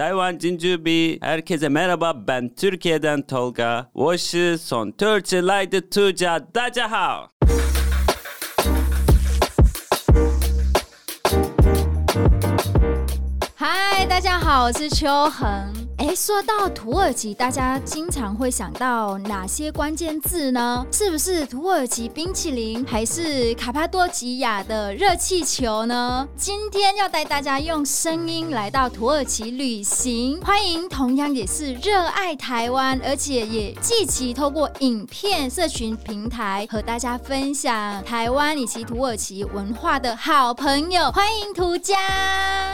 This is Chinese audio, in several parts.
Taiwan Jinjubi. Herkese merhaba. Ben Türkiye'den Tolga. 我是从土耳其来的涂家。大家好。嗨，大家好，我是秋恒。哎，说到土耳其，大家经常会想到哪些关键字呢？是不是土耳其冰淇淋，还是卡帕多吉亚的热气球呢？今天要带大家用声音来到土耳其旅行，欢迎同样也是热爱台湾，而且也积极透过影片社群平台和大家分享台湾以及土耳其文化的好朋友，欢迎涂家。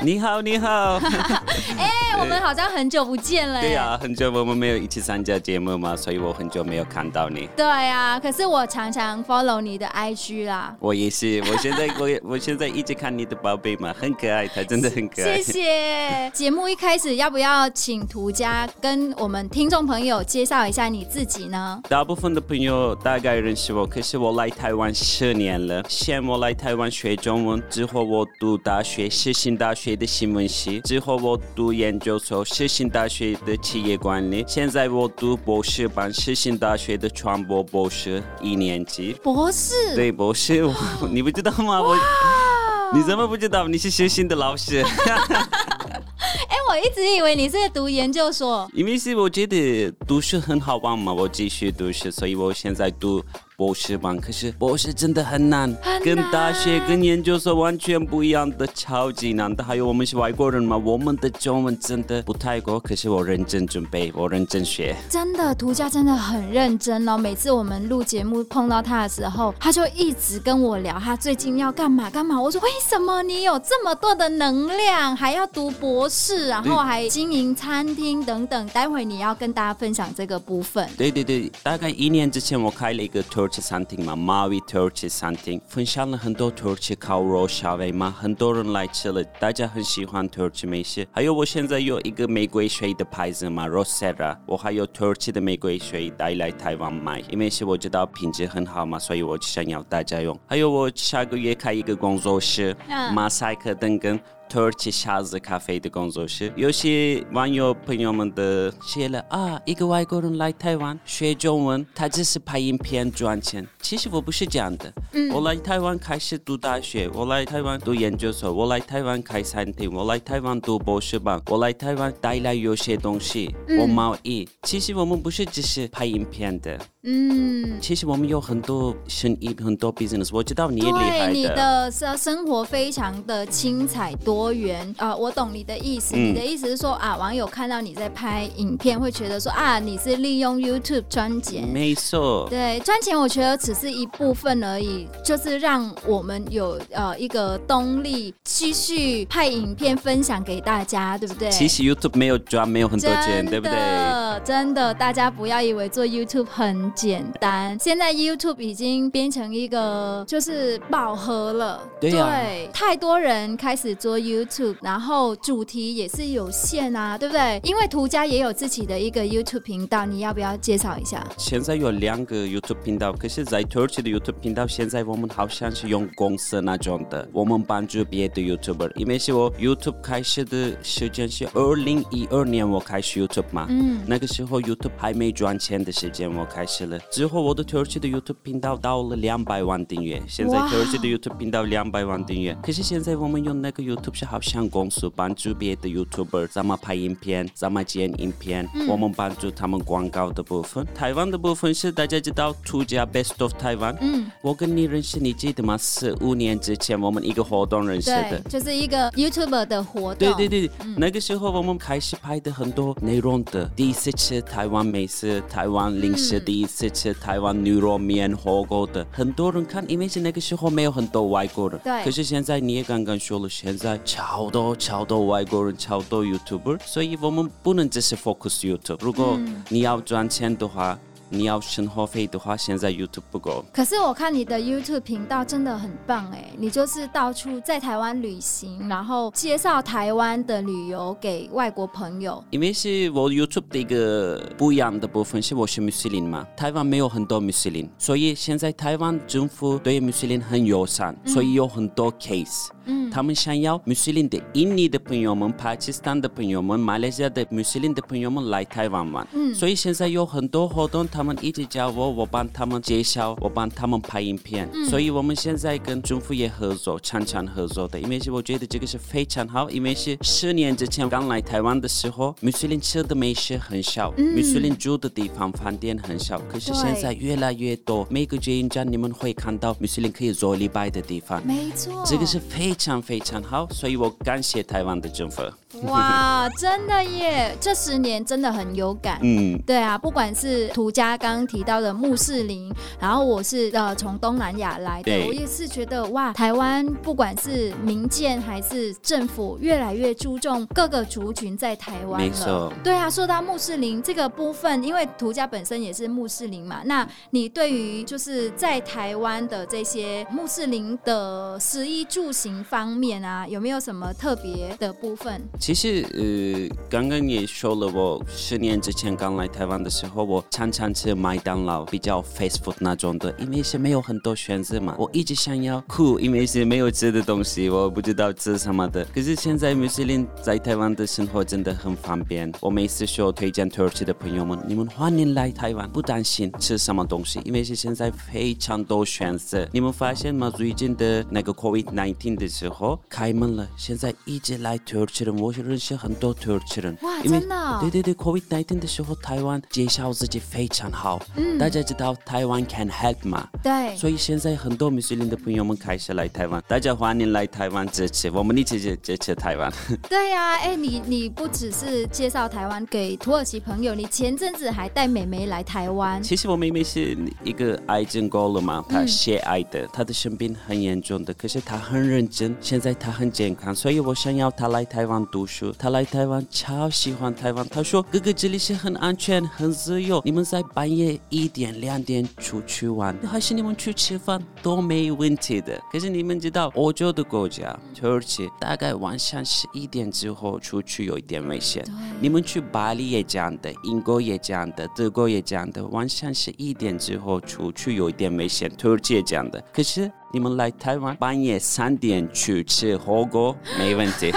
你好，你好。哎，我们好像很久不。见了。对呀、啊，很久我们没有一起参加节目嘛，所以我很久没有看到你。对呀、啊，可是我常常 follow 你的 IG 啦。我也是，我现在 我我现在一直看你的宝贝嘛，很可爱，他真的很可爱。谢谢。节目一开始要不要请涂家跟我们听众朋友介绍一下你自己呢？大部分的朋友大概认识我，可是我来台湾十年了。先我来台湾学中文，之后我读大学，世新大学的新闻系，之后我读研究所，世新大。学的企业管理，现在我读博士班，世新大学的传播博士一年级。博士？对，博士，你不知道吗？我，你怎么不知道？你是世新的老师。哎，我一直以为你是在读研究所。因为是我觉得读书很好玩嘛，我继续读书，所以我现在读。博士班，可是博士真的很难，跟大学、跟研究所完全不一样的，超级难的。还有我们是外国人嘛，我们的中文真的不太够。可是我认真准备，我认真学。真的，涂家真的很认真哦。每次我们录节目碰到他的时候，他就一直跟我聊他最近要干嘛干嘛。我说，为什么你有这么多的能量，还要读博士，然后还经营餐厅等等？待会你要跟大家分享这个部分。对对对，大概一年之前我开了一个土耳其餐厅嘛，Mavi 土耳其餐厅，分享了很多土耳其烤肉、沙威玛，很多人来吃了，大家很喜欢美食。还有我现在有一个玫瑰水的牌子嘛，Rosera，我还有土耳其的玫瑰水带来台湾卖，因为是我知道品质很好嘛，所以我想要大家用。还有我下个月开一个工作室，马赛克灯跟。土耳其沙子咖啡的工作室，有些网友朋友们的写了啊，一个外国人来台湾学中文，他只是拍影片赚钱。其实我不是这样的，嗯，我来台湾开始读大学，我来台湾读研究所，我来台湾开餐厅，我来台湾读博士班，我来台湾带来有些东西，我贸易。其实我们不是只是拍影片的。嗯，其实我们有很多生意，很多 business。我知道你也厉害的。对，你的生生活非常的精彩多元啊，呃！我懂你的意思。嗯，你的意思是说啊，网友看到你在拍影片，会觉得说啊，你是利用 YouTube 赚钱。没错。对，赚钱我觉得只是一部分而已，就是让我们有呃一个动力继续拍影片分享给大家，对不对？其实 YouTube 没有赚，没有很多钱，对不对？真的，大家不要以为做 YouTube 很。简单，现在 YouTube 已经变成一个就是饱和了，对，啊、对，太多人开始做 YouTube，然后主题也是有限啊，对不对？因为涂家也有自己的一个 YouTube 频道，你要不要介绍一下？现在有两个 YouTube 频道，可是，在土耳其的 YouTube 频道，现在我们好像是用公司那种的，我们帮助别的 YouTuber，因为是我 YouTube 开始的时间是二零一二年，我开始 YouTube 嘛，嗯，那个时候 YouTube 还没赚钱的时间，我开始了。之后，我的土耳其的 YouTube 频道到了两百万订阅。现在土耳其的 YouTube 频道两百万订阅。可是现在我们用那个 YouTube 像公司帮助别的 YouTuber 怎么拍影片，怎么剪影片，嗯、我们帮助他们广告的部分。台湾的部分是大家知道出家 Best of Taiwan。嗯，我跟你认识，你记得吗？四五年之前我们一个活动认识的，就是一个 YouTuber 的活动。对对对，嗯、那个时候我们开始拍的很多内容的，第一次吃台湾美食，台湾零食第一次。吃台湾牛肉面、火锅的，很多人看，因为是那个时候没有很多外国人。对。可是现在你也刚刚说了，现在超多超多外国人，超多 YouTuber，所以我们不能只是 focus YouTube。如果你要赚钱的话。你要生活费的话，现在 YouTube 不够。可是我看你的 YouTube 频道真的很棒哎，你就是到处在台湾旅行，然后介绍台湾的旅游给外国朋友。因为是我 YouTube 的一个不一样的部分，是我是穆斯林嘛，台湾没有很多穆斯林，所以现在台湾政府对穆斯林很友善，所以有很多 case。嗯，他们想要穆斯林的印尼的朋友们、巴基斯坦的朋友们、马来西亚的穆斯林的朋友们来台湾玩。嗯，所以现在有很多活动。他们一直叫我，我帮他们介绍，我帮他们拍影片，嗯、所以我们现在跟政府也合作，常常合作的。因为是我觉得这个是非常好，因为是十年之前刚来台湾的时候，穆斯林吃的美食很少，穆斯林住的地方饭店很少。可是现在越来越多，每个捷运站你们会看到穆斯林可以做礼拜的地方。没错，这个是非常非常好，所以我感谢台湾的政府。哇，真的耶！这十年真的很有感。嗯，对啊，不管是涂家刚刚提到的穆斯林，然后我是呃从东南亚来的，我也是觉得哇，台湾不管是民间还是政府，越来越注重各个族群在台湾了。没错。对啊，说到穆斯林这个部分，因为涂家本身也是穆斯林嘛，那你对于就是在台湾的这些穆斯林的食衣住行方面啊，有没有什么特别的部分？其实，呃，刚刚也说了，我十年之前刚来台湾的时候，我常常吃麦当劳，比较 fast food 那种的，因为是没有很多选择嘛。我一直想要酷，因为是没有吃的东西，我不知道吃什么的。可是现在穆斯林在台湾的生活真的很方便。我每次说推荐土耳其的朋友们，你们欢迎来台湾，不担心吃什么东西，因为是现在非常多选择。你们发现吗？最近的那个 COVID-19 的时候开门了，现在一直来土耳其的我。认识很多土耳其人，哇，真的、哦？对对对，COVID-19 的时候，台湾介绍自己非常好。嗯，大家知道台湾 can help 嘛？对，所以现在很多穆斯林的朋友们开始来台湾，大家欢迎来台湾支持，我们一起支支持台湾。对呀、啊，哎，你你不只是介绍台湾给土耳其朋友，你前阵子还带妹妹来台湾。其实我妹妹是一个癌症过了嘛，她血癌的，她的生病很严重的，可是她很认真，现在她很健康，所以我想要她来台湾读书。他来台湾超喜欢台湾，他说哥哥这里是很安全、很自由。你们在半夜一点、两点出去玩，还是你们去吃饭都没问题的。可是你们知道欧洲的国家，土耳其大概晚上十一点之后出去有一点危险。你们去巴黎也这样的，英国也这样的，德国也这样的，晚上十一点之后出去有一点危险。土耳其也这样的，可是你们来台湾半夜三点去吃火锅没问题。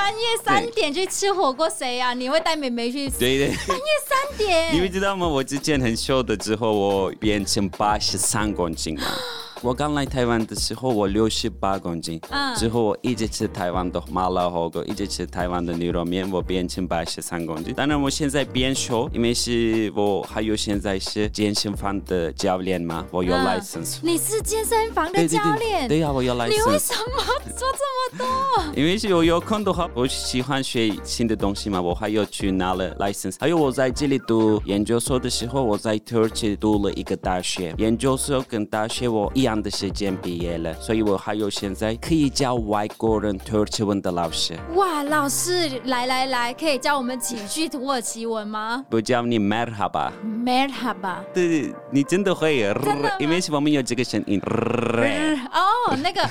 半夜三点去吃火锅，谁呀？你会带妹妹去吃？对对。半夜三点，你们知道吗？我之前很瘦的，之后我变成八十三公斤了。我刚来台湾的时候，我六十八公斤。嗯。之后我一直吃台湾的麻辣火锅，一直吃台湾的牛肉面，我变成八十三公斤。当然我现在变瘦，因为是我还有现在是健身房的教练嘛，我有 license。你是健身房的教练？对呀，我有 license。你为什么做这么多？因为是我有空的话，我喜欢学新的东西嘛，我还有去拿了 license。还有我在这里读研究所的时候，我在土耳其读了一个大学，研究所跟大学我一样。的时间毕业了，所以我还有现在可以教外国人土耳其文的老师。哇，老师，来来来，可以教我们几句土耳其文吗？不教你 merhaba。merhaba。对，你真的会？真的？因为是我们有这个声音。哦，那个，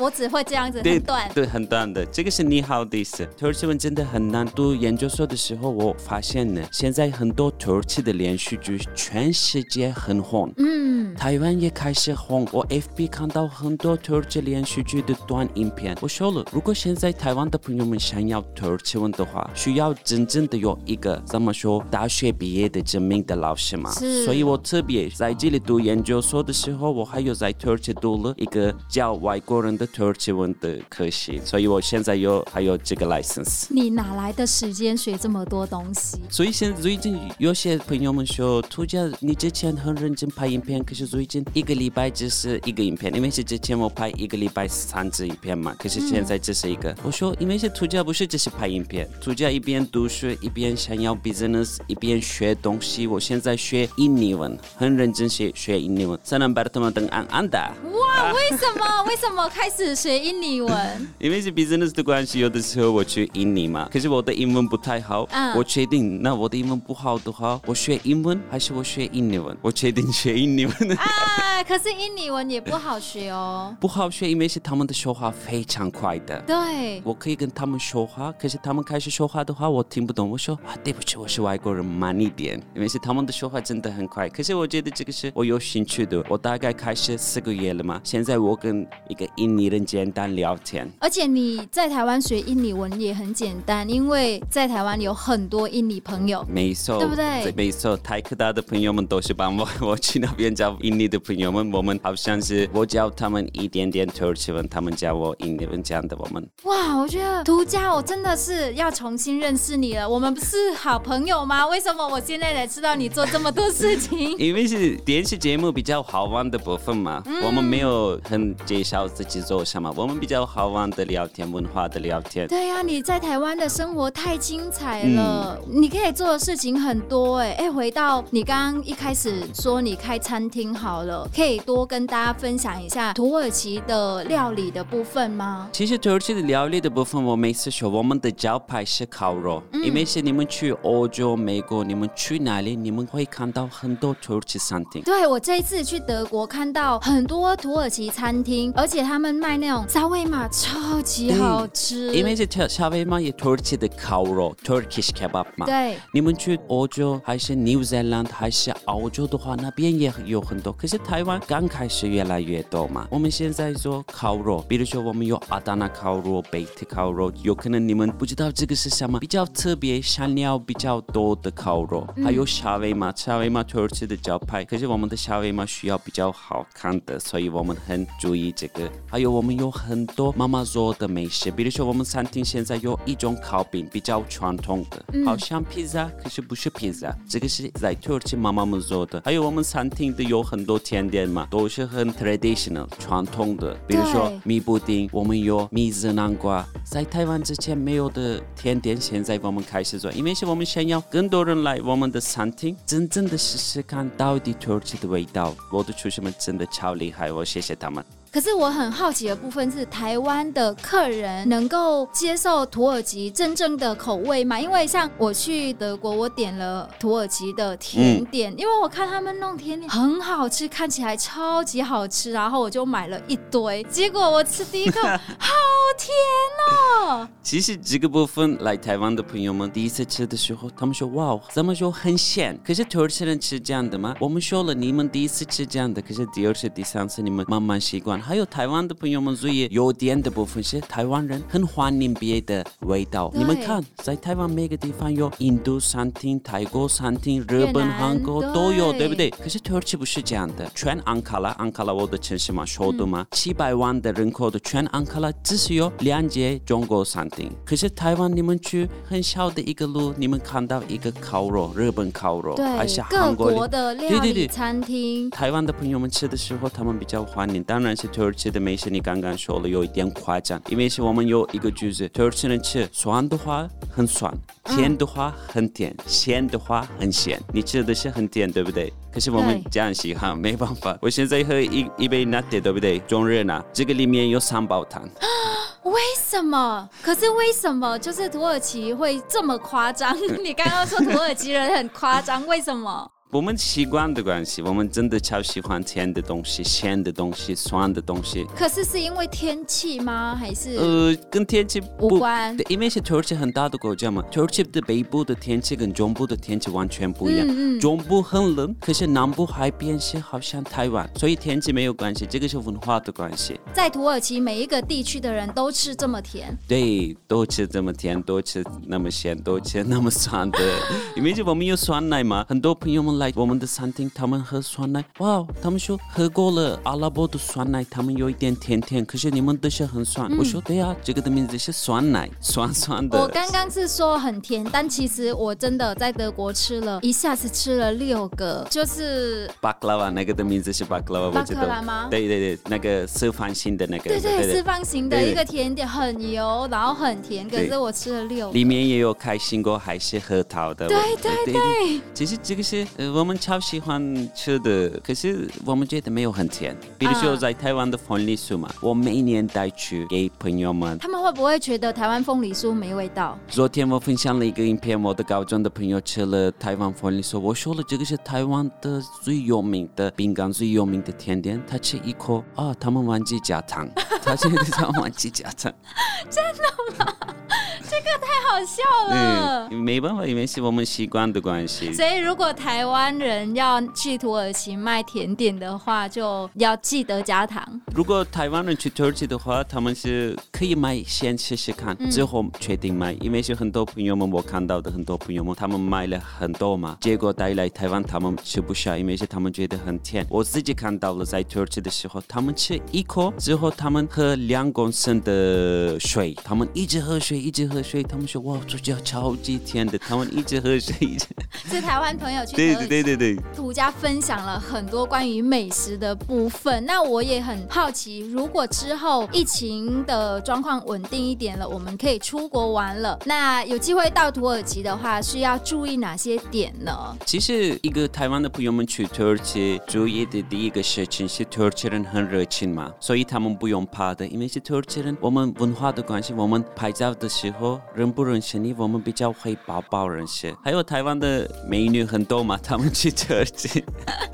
我只会这样子，很短。对，很短的。这个是你好的意思。土耳其文真的很难。读研究所的时候，我发现呢，现在很多土耳其的连续剧全世界很红。嗯。台湾也开始红。我 FB 看到很多土耳其连续剧的短影片，我说了，如果现在台湾的朋友们想要土耳其文的话，需要真正的有一个怎么说大学毕业的证明的老师嘛。是。所以我特别在这里读研究所的时候，我还有在土耳其读了一个教外国人的土耳其文的科系，所以我现在有还有这个 license。你哪来的时间学这么多东西？所以现在最近有些朋友们说，涂家你之前很认真拍影片，可是最近一个礼拜。只是一个影片，因为是之前我拍一个礼拜三支影片嘛，可是现在只是一个。嗯、我说，因为是涂家不是只是拍影片，涂家一边读书一边想要 business，一边学东西。我现在学印尼文，很认真学学印尼文。Senang bertemu dengan Anda。哇，为什么？为什么开始学印尼文？因为是 business 的关系，有的时候我去印尼嘛，可是我的英文不太好。嗯、我确定，那我的英文不好的话，我学英文还是我学印尼文？我确定学印尼文。啊，可是印尼文也不好学哦。不好学，因为是他们的说话非常快的。对，我可以跟他们说话，可是他们开始说话的话，我听不懂。我说啊，对不起，我是外国人，慢一点。因为是他们的说话真的很快。可是我觉得这个是我有兴趣的。我大概开始四个月了嘛，现在我跟一个印尼人简单聊天。而且你在台湾学印尼文也很简单，因为在台湾有很多印尼朋友。没错，对不对？没错，台科大的朋友们都是帮我，我去那边教印尼的朋友们，我们好像是我教他们一点点土耳其文，他们教我印尼文，这样的我们。哇，我觉得涂家，我真的是要重新认识你了。我们不是好朋友吗？为什么我现在才知道你做这么多事情？因为是电视节目比较好玩的部分嘛，嗯、我们没有很介绍自己做什么，我们比较好玩的聊天，文化的聊天。对呀、啊，你在台湾的生活太精彩了，嗯、你可以做的事情很多哎哎，回到你刚刚一开始说你开餐厅好了，可以多跟大家分享一下土耳其的料理的部分吗？其实土耳其的料理的部分，我每次说我们的招牌是烤肉，嗯、因为是你们去欧洲、美国，你们去哪里，你们会看到很多土耳其餐厅。对，我这一次去德国看到很多土耳其餐厅，而且他们卖那种沙威玛超级好吃。因为是沙威玛也土耳其的烤肉，Turkish kebab 嘛。对，你们去欧洲还是 New Zealand 还是澳洲的话，那边也有很多。可是台湾刚开始越来越多嘛。我们现在做烤肉，比如说我们有阿达纳烤肉、贝特烤肉，有可能你们不知道这个是什么，比较特别、香料比较多的烤肉，还有沙威玛，沙威玛土耳其的招牌。可是我们的沙威玛需要比较好看的，所以我们很注意这个。还有我们有很多妈妈做的美食，比如说我们餐厅现在有一种烤饼，比较传统的，好像披萨，可是不是披萨，这个是在土耳其妈妈们做的。还有我们餐厅的有很多甜点嘛，都是很 traditional 传统的，比如说米布丁，我们有米子南瓜，在台湾之前没有的甜点，现在我们开始做，因为是我们想要更多人来我们的餐厅，真正的试试看到底土耳其的味道。我的厨师们真的超厉害，我谢谢他们。可是我很好奇的部分是，台湾的客人能够接受土耳其真正的口味吗？因为像我去德国，我点了土耳其的甜点，嗯、因为我看他们弄甜点很好吃，看起来超级好吃，然后我就买了一堆。结果我吃第一口，好甜哦！其实这个部分来台湾的朋友们第一次吃的时候，他们说：“哇，怎么说很咸？”可是土耳其人吃这样的吗？我们说了，你们第一次吃这样的，可是第二次、第三次你们慢慢习惯。还有台湾的朋友们注意，有点的部分是台湾人很欢迎别的味道。你们看，在台湾每个地方有印度餐厅、泰国餐厅、日本、韩国都有，对不对？可是土耳其不是这样的。全安卡拉，安卡拉我的城市嘛，首都嘛，七百万的人口的全安卡拉只是有两间中国餐厅。可是台湾，你们去很小的一个路，你们看到一个烤肉，日本烤肉，还是韩国，的料理餐厅。对对对，台湾的朋友们吃的时候，他们比较欢迎，当然是。土耳其的美食你刚刚说了有一点夸张，因为是我们有一个句子，土耳其人吃酸的话很酸，甜的话很甜，咸的话很咸。你吃的是很甜，对不对？可是我们这样喜欢，没办法。我现在喝一一杯拿铁，对不对？中热拿，这个里面有三宝汤。为什么？可是为什么就是土耳其会这么夸张？你刚刚说土耳其人很夸张，为什么？我们习惯的关系，我们真的超喜欢甜的东西、咸的东西、酸的东西。可是是因为天气吗？还是呃，跟天气无关？对，因为是土耳其很大的国家嘛，土耳其的北部的天气跟中部的天气完全不一样。嗯嗯。中部很冷，可是南部海边是好像台湾，所以天气没有关系，这个是文化的关系。在土耳其每一个地区的人都吃这么甜？对，都吃这么甜，都吃那么咸，都吃那么酸的。因为就我们有酸奶嘛，很多朋友们。来我们的餐厅，他们喝酸奶，哇，他们说喝过了阿拉伯的酸奶，他们有一点甜甜，可是你们的是很酸。嗯、我说对啊，这个的名字是酸奶，酸酸的。我刚刚是说很甜，但其实我真的在德国吃了一下子吃了六个，就是巴克拉瓦，那个的名字是巴克拉瓦，巴克拉吗？对对对，那个四方形的那个，对对，四方形的一个甜点，很油，然后很甜，可是我吃了六个，里面也有开心果还是核桃的。对对对，对，对，其实这个是呃我们超喜欢吃的，可是我们觉得没有很甜。比如说在台湾的凤梨酥嘛，啊、我每年带去给朋友们，他们会不会觉得台湾凤梨酥没味道？昨天我分享了一个影片，我的高中的朋友吃了台湾凤梨酥，我说了这个是台湾的最有名的饼干，最有名的甜点，他吃一口啊，他们忘记加糖，他现在他忘记加糖，真的吗？这个太好笑了。嗯，没办法，因为是我们习惯的关系。所以，如果台湾人要去土耳其卖甜点的话，就要记得加糖。如果台湾人去土耳其的话，他们是可以买，先试试看，之后确定买。因为是很多朋友们，我看到的很多朋友们，他们买了很多嘛，结果带来台湾，他们吃不下，因为是他们觉得很甜。我自己看到了，在土耳其的时候，他们吃一口之后，他们喝两公升的水，他们一直喝水，一直喝。水他们说哇，这家超级甜的，他们一直喝水。是台湾朋友去对对对对对，独家分享了很多关于美食的部分。那我也很好奇，如果之后疫情的状况稳定一点了，我们可以出国玩了，那有机会到土耳其的话，需要注意哪些点呢？其实一个台湾的朋友们去土耳其注意的第一个事情是土耳其人很热情嘛，所以他们不用怕的，因为是土耳其人，我们文化的关系，我们拍照的时候。认不认识你？我们比较会抱抱人些。还有台湾的美女很多嘛，他们去土耳其，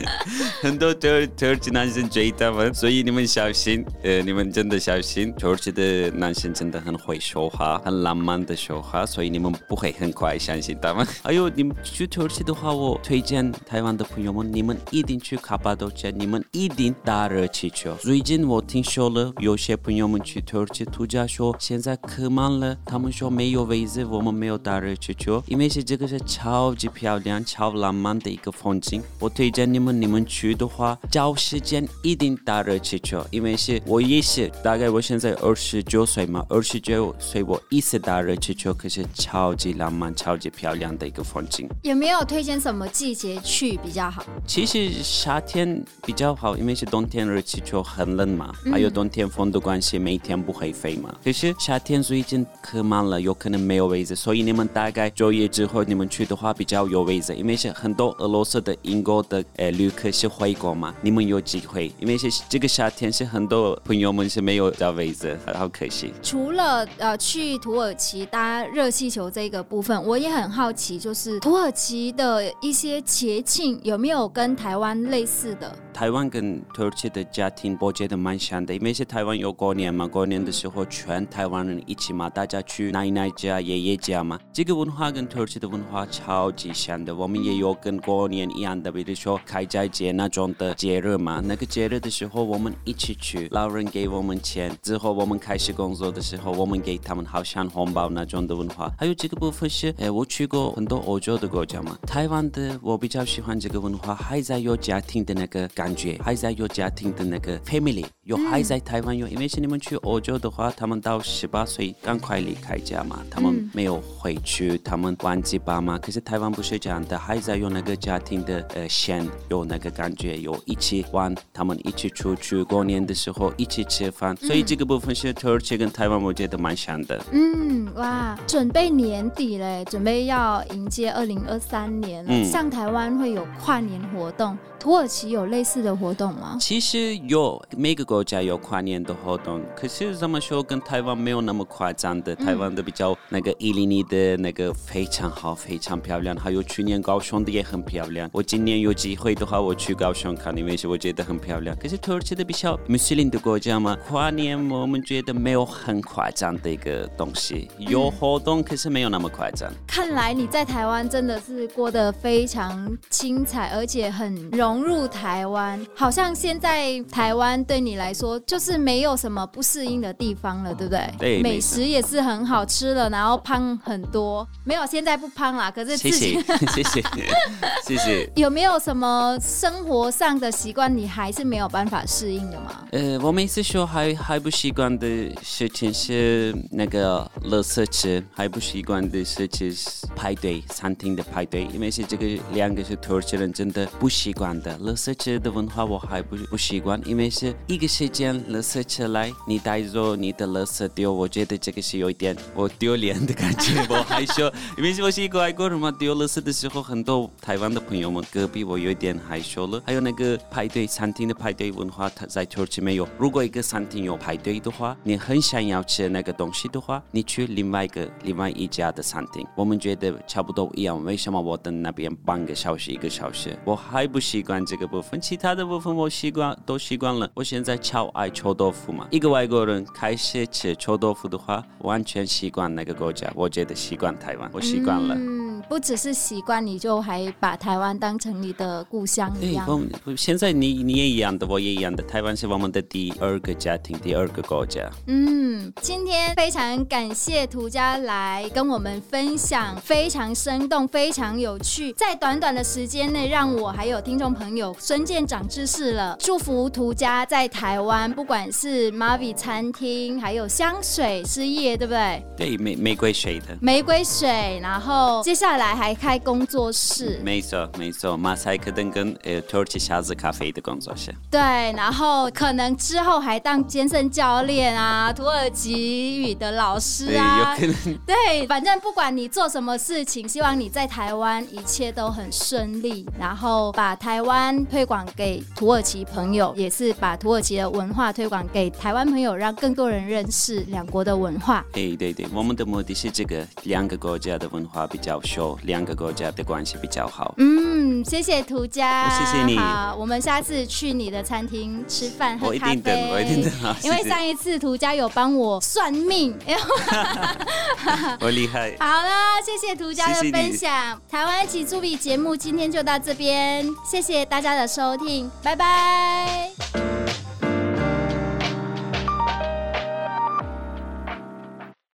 很多土耳土耳其男生追他们，所以你们小心，呃，你们真的小心。土耳其的男生真的很会说话，很浪漫的说话，所以你们不会很快相信他们。还有你们去土耳其的话，我推荐台湾的朋友们，你们一定去卡巴多奇，你们一定打热气球。最近我听说了，有些朋友们去土耳其度假说现在可慢了，他们说。没有位置，我们没有打热气球，因为是这个是超级漂亮、超浪漫的一个风景。我推荐你们，你们去的话，找时间一定打热气球，因为是我也是，大概我现在二十九岁嘛，二十九岁我一次打热气球，可是超级浪漫、超级漂亮的一个风景。有没有推荐什么季节去比较好？其实夏天比较好，因为是冬天热气球很冷嘛，还有冬天风的关系，每天不会飞嘛。可是夏天最近客满了。有可能没有位置，所以你们大概九月之后你们去的话比较有位置，因为是很多俄罗斯的、英国的呃旅客是回国嘛，你们有机会，因为是这个夏天是很多朋友们是没有找位置，好可惜。除了呃去土耳其搭热气球这个部分，我也很好奇，就是土耳其的一些节庆有没有跟台湾类似的？台湾跟土耳其的家庭我觉得蛮像的，因为是台湾有过年嘛，过年的时候全台湾人一起嘛，大家去奶奶家、爷爷家嘛，这个文化跟土耳其的文化超级像的。我们也有跟过年一样的，比如说开斋节那种的节日嘛，那个节日的时候我们一起去，老人给我们钱，之后我们开始工作的时候，我们给他们好像红包那种的文化。还有这个部分是，哎，我去过很多欧洲的国家嘛，台湾的我比较喜欢这个文化，还在有家庭的那个感觉，还在有家庭的那个 family，有还在台湾有，因为是你们去欧洲的话，他们到十八岁赶快离开家嘛，他们没有回去，他们忘记爸妈。可是台湾不是这样的，还在用那个家庭的呃线，有那个感觉，有一起玩，他们一起出去过年的时候一起吃饭，所以这个部分是土耳其跟台湾我觉得蛮像的。嗯，哇，准备年底嘞，准备要迎接二零二三年嗯，像台湾会有跨年活动。土耳其有类似的活动吗？其实有，每个国家有跨年的活动，可是怎么说跟台湾没有那么夸张的。台湾的比较那个一零一的那个非常好，非常漂亮。还有去年高雄的也很漂亮。我今年有机会的话，我去高雄看，因为是我觉得很漂亮。可是土耳其的比较穆斯林的国家嘛，跨年我们觉得没有很夸张的一个东西，有活动，可是没有那么夸张。看来你在台湾真的是过得非常精彩，而且很融。入台，湾，好像现在台湾对你来说就是没有什么不适应的地方了，对不对？对，美食也是很好吃了，然后胖很多，没有现在不胖啦，可是谢谢谢谢 谢谢。有没有什么生活上的习惯你还是没有办法适应的吗？呃，我每次说还还不习惯的事情是那个垃圾车，还不习惯的事情是排队餐厅的排队，因为是这个两个是土耳其人真的不习惯的。垃圾车的文化我还不不习惯，因为是一个时间垃圾车来，你带走你的垃圾丢，我觉得这个是有一点我丢脸的感觉，我害羞，因为我是一个外国人嘛，丢垃圾的时候很多台湾的朋友们隔壁我有点害羞了。还有那个排队餐厅的排队文化，它在土耳其没有。如果一个餐厅有排队的话，你很想要吃那个东西的话，你去另外一个另外一家的餐厅，我们觉得差不多一样。为什么我等那边半个小时一个小时？我还不习惯这个部分，其他的部分我习惯都习惯了。我现在超爱臭豆腐嘛，一个外国人开始吃臭豆腐的话，完全习惯那个国家。我觉得习惯台湾，我习惯了。不只是习惯，你就还把台湾当成你的故乡一样。我现在你你也一样的，我也一样的。台湾是我们的第二个家庭，第二个国家。嗯，今天非常感谢涂家来跟我们分享，非常生动，非常有趣。在短短的时间内，让我还有听众朋友瞬间长知识了。祝福涂家在台湾，不管是 Mavi 餐厅，还有香水事业，对不对？对，玫玫瑰水的玫瑰水，然后接下来还开工作室。没错，没错，马赛克灯跟呃土耳其小子咖啡的工作室。对，然后可能之后还当健身教练啊，土耳其语的老师啊。对，有可能。对，反正不管你做什么事情，希望你在台湾一切都很顺利，然后把台湾推广给土耳其朋友，也是把土耳其的文化推广给台湾朋友，让更多人认识两国的文化。对对对，我们的目的是这个，两个国家的文化比较熟，两个国家的关系比较好。嗯，谢谢涂家，谢谢你。好，我们下次去你的餐厅吃饭喝咖啡。我一定等，我一定等。因为上一次涂家有帮我算命，我厉害。好了，谢谢涂家的分享。台湾起助比节目今天就到这边，谢谢大家的收听，拜拜。